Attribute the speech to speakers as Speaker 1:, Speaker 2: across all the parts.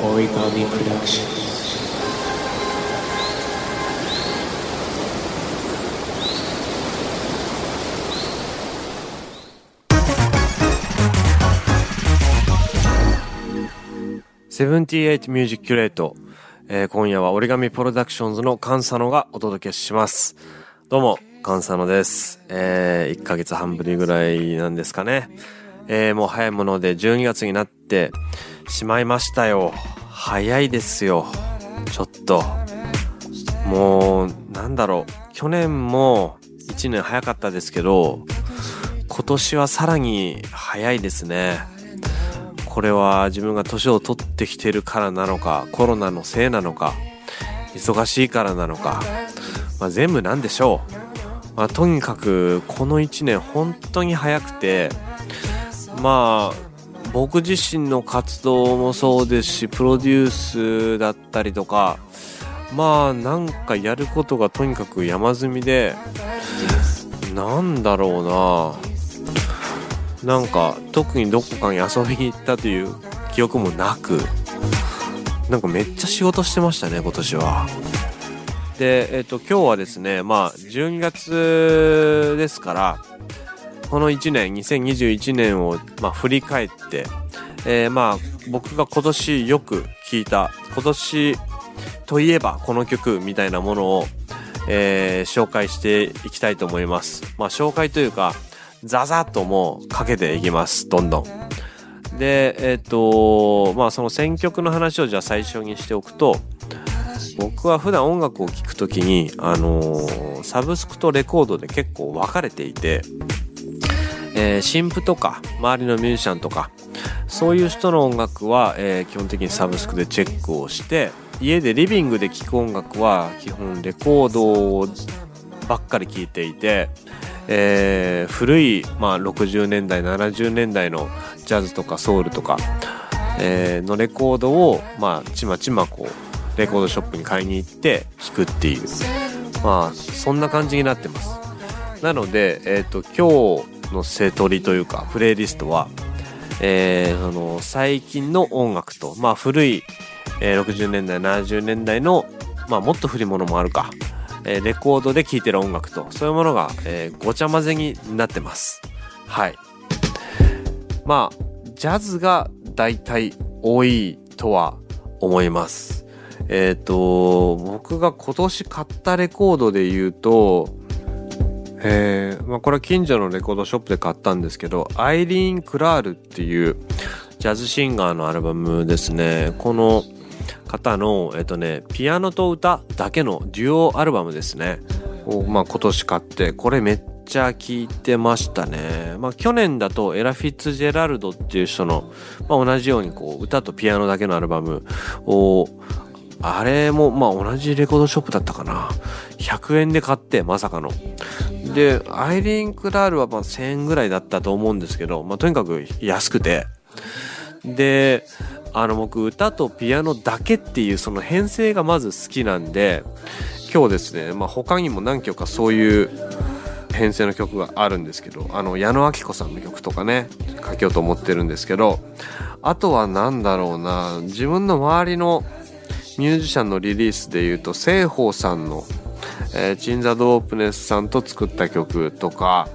Speaker 1: Origami Productions.
Speaker 2: Seventy Eight Music Curate、えー今夜は Origami Productions の菅佐野がお届けします。どうも、菅佐野です。えー、1ヶ月半ぶりぐらいなんですかね。えー、もう早いもので12月になってしまいましたよ。早いですよ。ちょっと。もう、なんだろう。去年も1年早かったですけど、今年はさらに早いですね。これは自分が年を取ってきてるからなのかコロナのせいなのか忙しいからなのか、まあ、全部なんでしょう、まあ、とにかくこの1年本当に早くてまあ僕自身の活動もそうですしプロデュースだったりとかまあなんかやることがとにかく山積みでなんだろうななんか特にどこかに遊びに行ったという記憶もなくなんかめっちゃ仕事してましたね今年は。で、えっ、と今日はですねまあ12月ですからこの1年2021年を、まあ、振り返って、えーまあ僕が今年よく聴いた今年といえばこの曲みたいなものを、えー紹介していきたいと思います。まあ紹介というかザザッともうかけていきますどんどん。でえっ、とまあその選曲の話をじゃあ最初にしておくと僕は普段音楽を聴くときにあのーサブスクとレコードで結構分かれていて、えー新譜とか周りのミュージシャンとかそういう人の音楽は、えー基本的にサブスクでチェックをして家でリビングで聴く音楽は基本レコードばっかり聴いていて、えー古い、まあ、60年代70年代のジャズとかソウルとか、えーのレコードを、まあ、ちまちまこうレコードショップに買いに行って聴くっていう。まあそんな感じになってます。なので、えっと今日のセトリというかプレイリストは、えーその最近の音楽と、まあ、古い、えー60年代70年代の、まあ、もっと古いものもあるか、えーレコードで聴いてる音楽とそういうものが、えーごちゃ混ぜになってます。はい。まあジャズが大体多いとは思います。えっ、と僕が今年買ったレコードで言うとえーまあ、これは近所のレコードショップで買ったんですけどアイリーン・クラールっていうジャズシンガーのアルバムですね。この方の、えっとね、ピアノと歌だけのデュオアルバムですね。を、まあ、今年買ってこれめっちゃ聴いてましたね、まあ、去年だとエラ・フィッツジェラルドっていう人の、まあ、同じようにこう歌とピアノだけのアルバムをあれもまあ同じレコードショップだったかな。100円で買ってまさかのでアイリーン・クラールはま1000円ぐらいだったと思うんですけど、まあ、とにかく安くて。であの僕歌とピアノだけっていうその編成がまず好きなんで今日ですね、まあ、他にも何曲かそういう編成の曲があるんですけどあの矢野顕子さんの曲とかね書きようと思ってるんですけどあとは何だろうな自分の周りのミュージシャンのリリースでいうと聖宝さんの、えーチンザ・ドープネスさんと作った曲とか、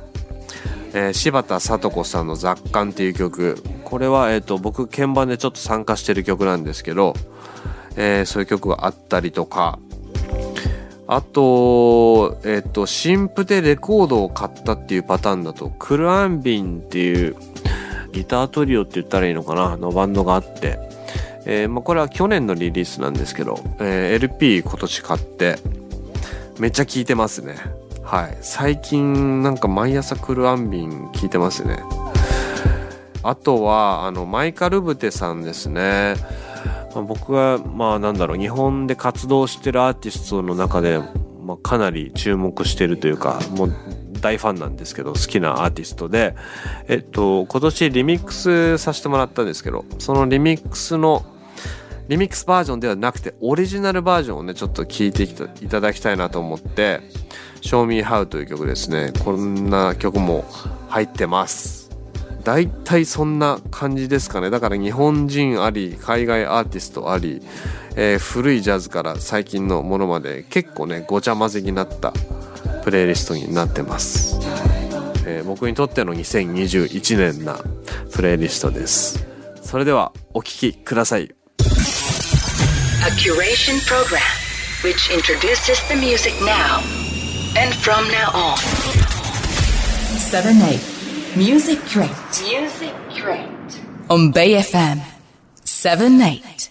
Speaker 2: えー柴田聡子さんの「雑感」っていう曲。これは、えー、と僕鍵盤でちょっと参加してる曲なんですけど、えーそういう曲があったりとか。あと、えっ、と、新譜でレコードを買ったっていうパターンだと、クルアンビンっていうギタートリオって言ったらいいのかなのバンドがあって、えーまあ、これは去年のリリースなんですけど、えー LP 今年買って、めっちゃ聴いてますね。はい。最近なんか毎朝クルアンビン聴いてますね。あとは、あの、マイカルブテさんですね。まあ僕が、まあなんだろう、日本で活動してるアーティストの中で、まあかなり注目してるというか、もう大ファンなんですけど、好きなアーティストで、えっと、今年リミックスさせてもらったんですけど、そのリミックスの、リミックスバージョンではなくてオリジナルバージョンをねちょっと聴いていただきたいなと思って「Show Me How」という曲ですね。こんな曲も入ってます。大体そんな感じですかね。だから日本人あり海外アーティストあり、えー、古いジャズから最近のものまで結構ねごちゃ混ぜになったプレイリストになってます、えー、僕にとっての2021年なプレイリストです。それではお聴きください。A curation program which introduces the music now and from now on. 7-8 Music Crate Music Crate on BFM 7-8